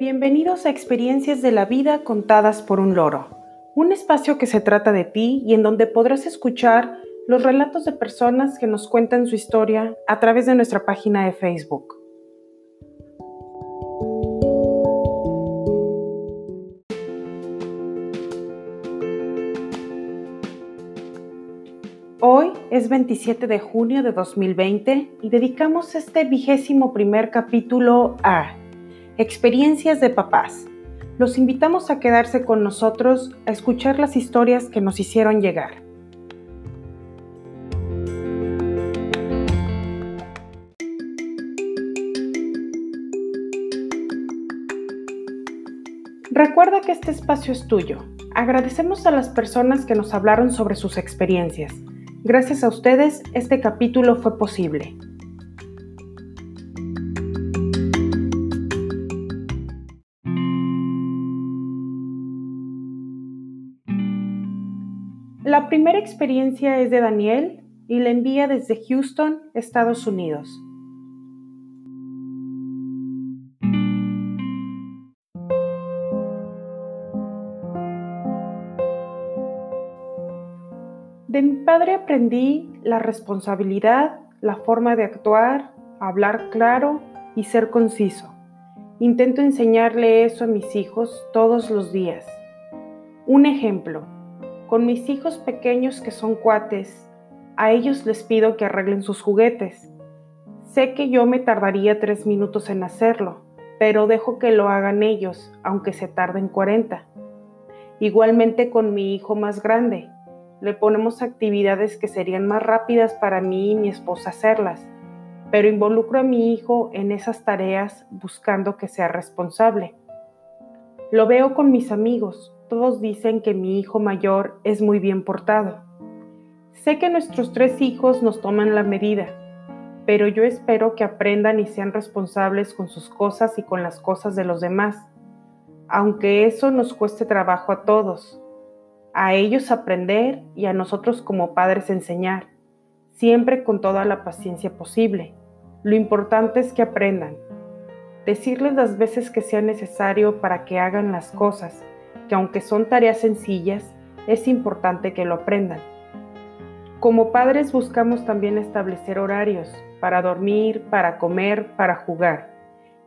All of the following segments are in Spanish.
Bienvenidos a Experiencias de la Vida contadas por un loro, un espacio que se trata de ti y en donde podrás escuchar los relatos de personas que nos cuentan su historia a través de nuestra página de Facebook. Hoy es 27 de junio de 2020 y dedicamos este vigésimo primer capítulo a Experiencias de papás. Los invitamos a quedarse con nosotros a escuchar las historias que nos hicieron llegar. Recuerda que este espacio es tuyo. Agradecemos a las personas que nos hablaron sobre sus experiencias. Gracias a ustedes, este capítulo fue posible. Primera experiencia es de Daniel y la envía desde Houston, Estados Unidos. De mi padre aprendí la responsabilidad, la forma de actuar, hablar claro y ser conciso. Intento enseñarle eso a mis hijos todos los días. Un ejemplo. Con mis hijos pequeños que son cuates, a ellos les pido que arreglen sus juguetes. Sé que yo me tardaría tres minutos en hacerlo, pero dejo que lo hagan ellos, aunque se tarden 40. Igualmente con mi hijo más grande, le ponemos actividades que serían más rápidas para mí y mi esposa hacerlas, pero involucro a mi hijo en esas tareas buscando que sea responsable. Lo veo con mis amigos, todos dicen que mi hijo mayor es muy bien portado. Sé que nuestros tres hijos nos toman la medida, pero yo espero que aprendan y sean responsables con sus cosas y con las cosas de los demás, aunque eso nos cueste trabajo a todos. A ellos aprender y a nosotros como padres enseñar, siempre con toda la paciencia posible. Lo importante es que aprendan. Decirles las veces que sea necesario para que hagan las cosas que aunque son tareas sencillas, es importante que lo aprendan. Como padres buscamos también establecer horarios para dormir, para comer, para jugar.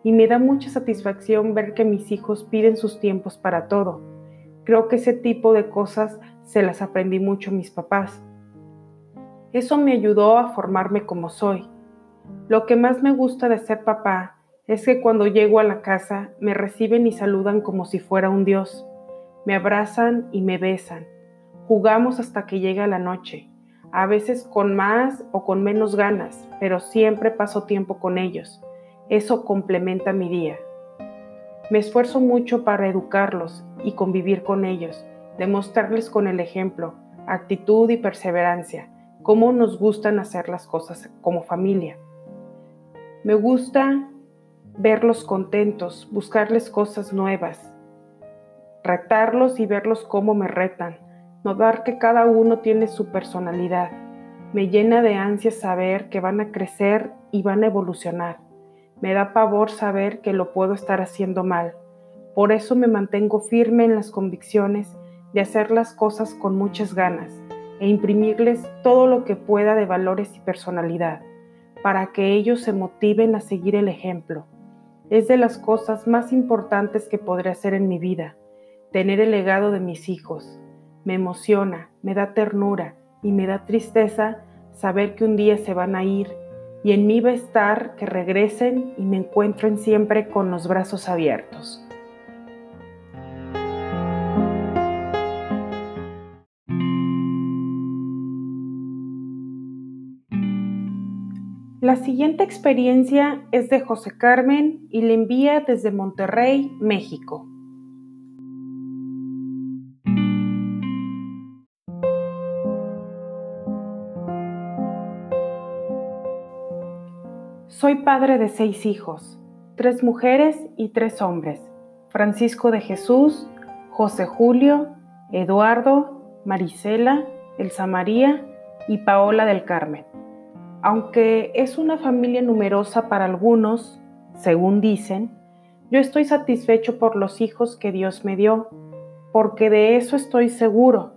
Y me da mucha satisfacción ver que mis hijos piden sus tiempos para todo. Creo que ese tipo de cosas se las aprendí mucho a mis papás. Eso me ayudó a formarme como soy. Lo que más me gusta de ser papá es que cuando llego a la casa me reciben y saludan como si fuera un dios me abrazan y me besan. Jugamos hasta que llega la noche, a veces con más o con menos ganas, pero siempre paso tiempo con ellos. Eso complementa mi día. Me esfuerzo mucho para educarlos y convivir con ellos, demostrarles con el ejemplo, actitud y perseverancia, cómo nos gustan hacer las cosas como familia. Me gusta verlos contentos, buscarles cosas nuevas, retarlos y verlos cómo me retan, notar que cada uno tiene su personalidad. Me llena de ansias saber que van a crecer y van a evolucionar. Me da pavor saber que lo puedo estar haciendo mal. Por eso me mantengo firme en las convicciones de hacer las cosas con muchas ganas e imprimirles todo lo que pueda de valores y personalidad, para que ellos se motiven a seguir el ejemplo. Es de las cosas más importantes que podré hacer en mi vida tener el legado de mis hijos. Me emociona, me da ternura y me da tristeza saber que un día se van a ir y en mí va a estar que regresen y me encuentren siempre con los brazos abiertos. La siguiente experiencia es de José Carmen y le envía desde Monterrey, México. Soy padre de seis hijos, tres mujeres y tres hombres, Francisco de Jesús, José Julio, Eduardo, Marisela, Elsa María y Paola del Carmen. Aunque es una familia numerosa para algunos, según dicen, Yo estoy satisfecho por los hijos que Dios me dio, porque de eso estoy seguro.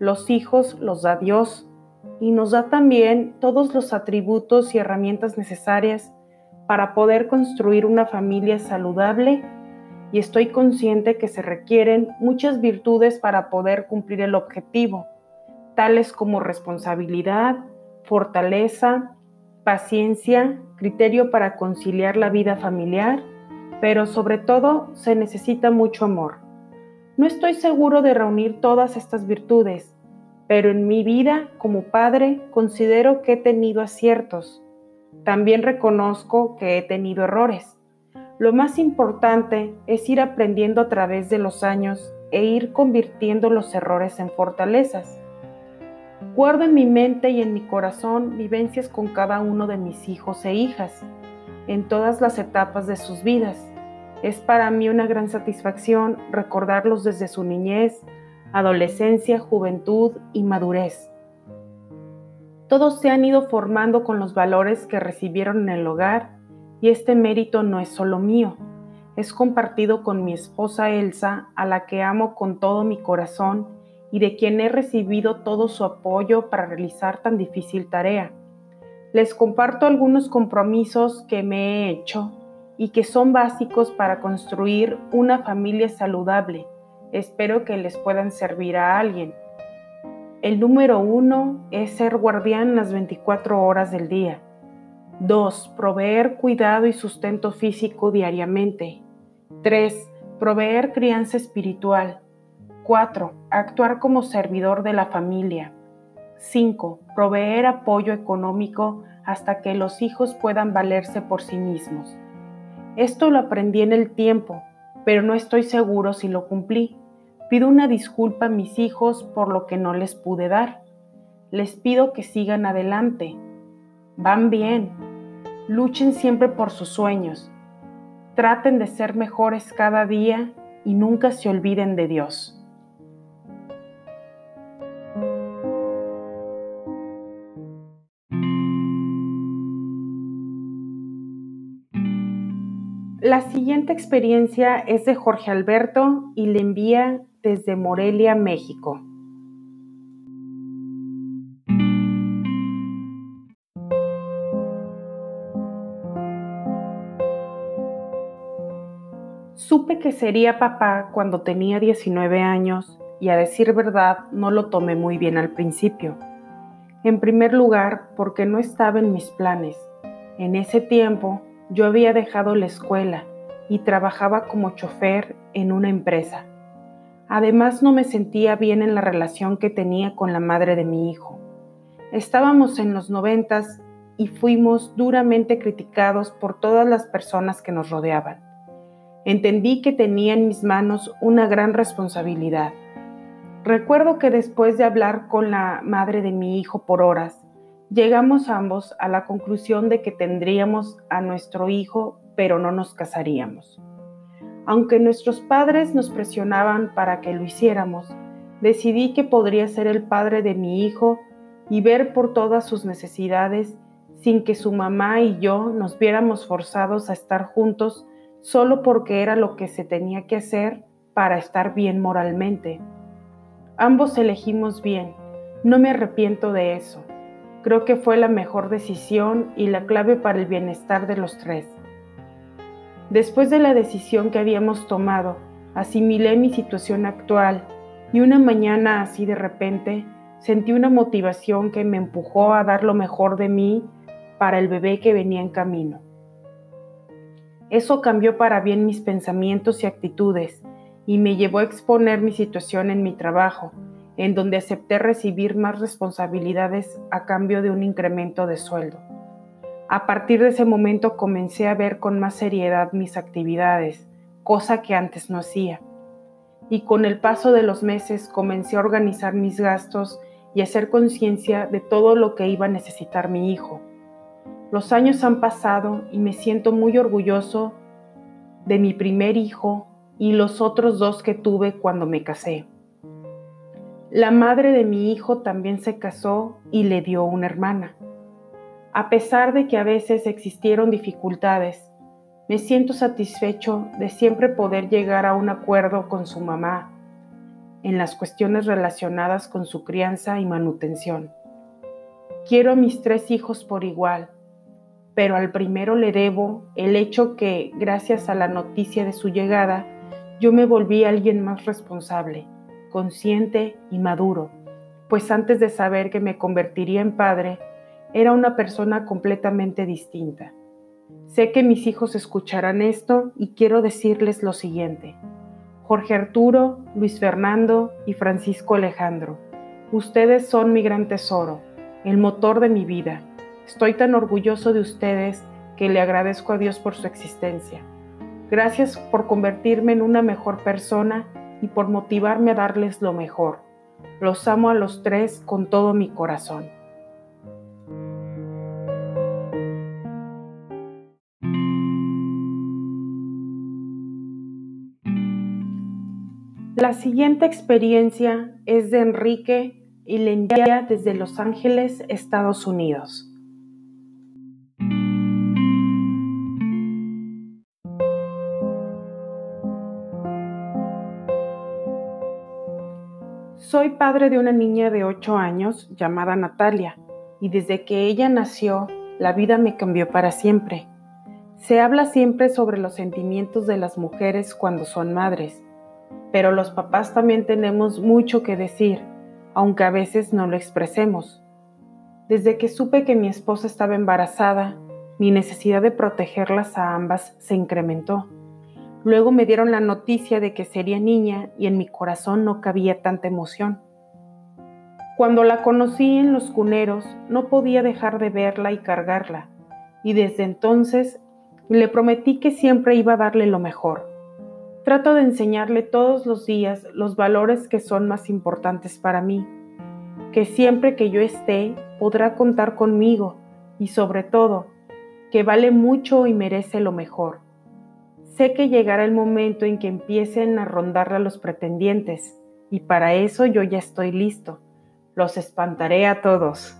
Los hijos los da Dios y nos da también todos los atributos y herramientas necesarias para poder construir una familia saludable y estoy consciente que se requieren muchas virtudes para poder cumplir el objetivo, tales como responsabilidad, fortaleza, paciencia, criterio para conciliar la vida familiar, pero sobre todo se necesita mucho amor. No estoy seguro de reunir todas estas virtudes, pero en mi vida como padre considero que he tenido aciertos. También reconozco que he tenido errores. Lo más importante es ir aprendiendo a través de los años e ir convirtiendo los errores en fortalezas. Guardo en mi mente y en mi corazón vivencias con cada uno de mis hijos e hijas, en todas las etapas de sus vidas. Es para mí una gran satisfacción recordarlos desde su niñez adolescencia, juventud y madurez. Todos se han ido formando con los valores que recibieron en el hogar y este mérito no es solo mío, es compartido con mi esposa Elsa, a la que amo con todo mi corazón y de quien he recibido todo su apoyo para realizar tan difícil tarea. Les comparto algunos compromisos que me he hecho y que son básicos para construir una familia saludable Espero que les puedan servir a alguien. El número uno es ser guardián las 24 horas del día. 2. Proveer cuidado y sustento físico diariamente. 3. Proveer crianza espiritual. 4. Actuar como servidor de la familia. 5. Proveer apoyo económico hasta que los hijos puedan valerse por sí mismos. Esto lo aprendí en el tiempo, pero no estoy seguro si lo cumplí. Pido una disculpa a mis hijos por lo que no les pude dar. Les pido que sigan adelante. Van bien. Luchen siempre por sus sueños. Traten de ser mejores cada día y nunca se olviden de Dios. La siguiente experiencia es de Jorge Alberto y le envía desde Morelia, México. Supe que sería papá cuando tenía 19 años y a decir verdad no lo tomé muy bien al principio. En primer lugar, porque no estaba en mis planes. En ese tiempo yo había dejado la escuela y trabajaba como chofer en una empresa. Además no me sentía bien en la relación que tenía con la madre de mi hijo. Estábamos en los noventas y fuimos duramente criticados por todas las personas que nos rodeaban. Entendí que tenía en mis manos una gran responsabilidad. Recuerdo que después de hablar con la madre de mi hijo por horas, llegamos ambos a la conclusión de que tendríamos a nuestro hijo, pero no nos casaríamos. Aunque nuestros padres nos presionaban para que lo hiciéramos, decidí que podría ser el padre de mi hijo y ver por todas sus necesidades sin que su mamá y yo nos viéramos forzados a estar juntos solo porque era lo que se tenía que hacer para estar bien moralmente. Ambos elegimos bien, no me arrepiento de eso. Creo que fue la mejor decisión y la clave para el bienestar de los tres. Después de la decisión que habíamos tomado, asimilé mi situación actual y una mañana así de repente sentí una motivación que me empujó a dar lo mejor de mí para el bebé que venía en camino. Eso cambió para bien mis pensamientos y actitudes y me llevó a exponer mi situación en mi trabajo, en donde acepté recibir más responsabilidades a cambio de un incremento de sueldo. A partir de ese momento comencé a ver con más seriedad mis actividades, cosa que antes no hacía. Y con el paso de los meses comencé a organizar mis gastos y a hacer conciencia de todo lo que iba a necesitar mi hijo. Los años han pasado y me siento muy orgulloso de mi primer hijo y los otros dos que tuve cuando me casé. La madre de mi hijo también se casó y le dio una hermana. A pesar de que a veces existieron dificultades, Me siento satisfecho de siempre poder llegar a un acuerdo con su mamá en las cuestiones relacionadas con su crianza y manutención. Quiero a mis tres hijos por igual, pero al primero le debo el hecho que, gracias a la noticia de su llegada, yo me volví alguien más responsable, consciente y maduro, pues antes de saber que me convertiría en padre, era una persona completamente distinta. Sé que mis hijos escucharán esto y quiero decirles lo siguiente. Jorge Arturo, Luis Fernando y Francisco Alejandro, ustedes son mi gran tesoro, el motor de mi vida. Estoy tan orgulloso de ustedes que le agradezco a Dios por su existencia. Gracias por convertirme en una mejor persona y por motivarme a darles lo mejor. Los amo a los tres con todo mi corazón. La siguiente experiencia es de Enrique y le envía desde Los Ángeles, Estados Unidos. Soy padre de una niña de 8 años llamada Natalia y desde que ella nació la vida me cambió para siempre. Se habla siempre sobre los sentimientos de las mujeres cuando son madres pero los papás también tenemos mucho que decir, aunque a veces no lo expresemos. Desde que supe que mi esposa estaba embarazada, mi necesidad de protegerlas a ambas se incrementó. Luego me dieron la noticia de que sería niña y en mi corazón no cabía tanta emoción. Cuando la conocí en los cuneros, no podía dejar de verla y cargarla, y desde entonces le prometí que siempre iba a darle lo mejor Trato de enseñarle todos los días los valores que son más importantes para mí, que siempre que yo esté podrá contar conmigo y sobre todo, que vale mucho y merece lo mejor. Sé que llegará el momento en que empiecen a rondarle a los pretendientes y para eso yo ya estoy listo. Los espantaré a todos.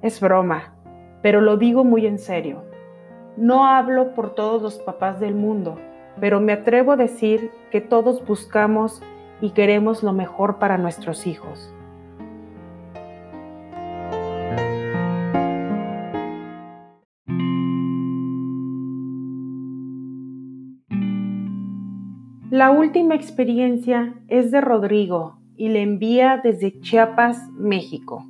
Es broma, pero lo digo muy en serio. No hablo por todos los papás del mundo pero me atrevo a decir que todos buscamos y queremos lo mejor para nuestros hijos. La última experiencia es de Rodrigo y le envía desde Chiapas, México.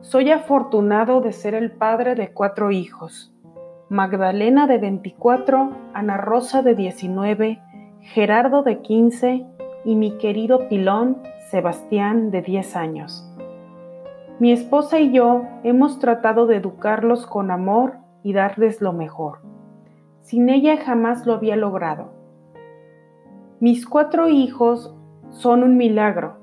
Soy afortunado de ser el padre de cuatro hijos. Magdalena de 24, Ana Rosa de 19, Gerardo de 15 y mi querido pilón Sebastián de 10 años. Mi esposa y yo hemos tratado de educarlos con amor y darles lo mejor. Sin ella jamás lo había logrado. Mis cuatro hijos son un milagro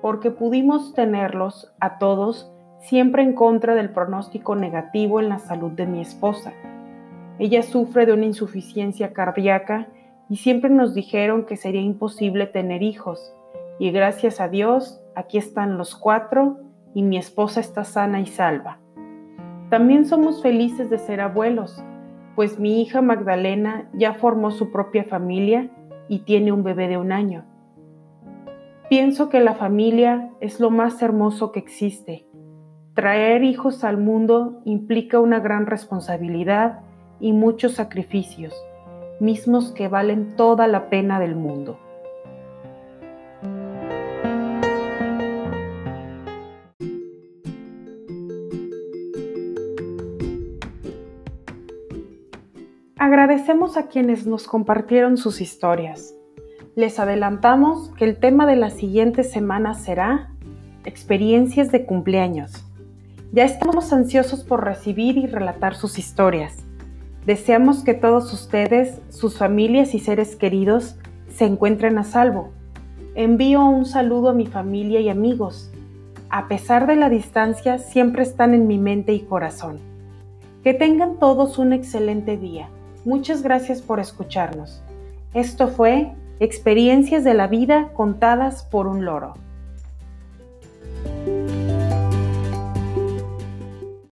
porque pudimos tenerlos a todos siempre en contra del pronóstico negativo en la salud de mi esposa. Ella sufre de una insuficiencia cardíaca y siempre nos dijeron que sería imposible tener hijos. Y gracias a Dios, aquí están los cuatro y mi esposa está sana y salva. También somos felices de ser abuelos, pues mi hija Magdalena ya formó su propia familia y tiene un bebé de un año. Pienso que la familia es lo más hermoso que existe Traer hijos al mundo implica una gran responsabilidad y muchos sacrificios, mismos que valen toda la pena del mundo. Agradecemos a quienes nos compartieron sus historias. Les adelantamos que el tema de la siguiente semana será experiencias de cumpleaños. Ya estamos ansiosos por recibir y relatar sus historias. Deseamos que todos ustedes, sus familias y seres queridos se encuentren a salvo. Envío un saludo a mi familia y amigos. A pesar de la distancia, siempre están en mi mente y corazón. Que tengan todos un excelente día. Muchas gracias por escucharnos. Esto fue Experiencias de la Vida contadas por un loro.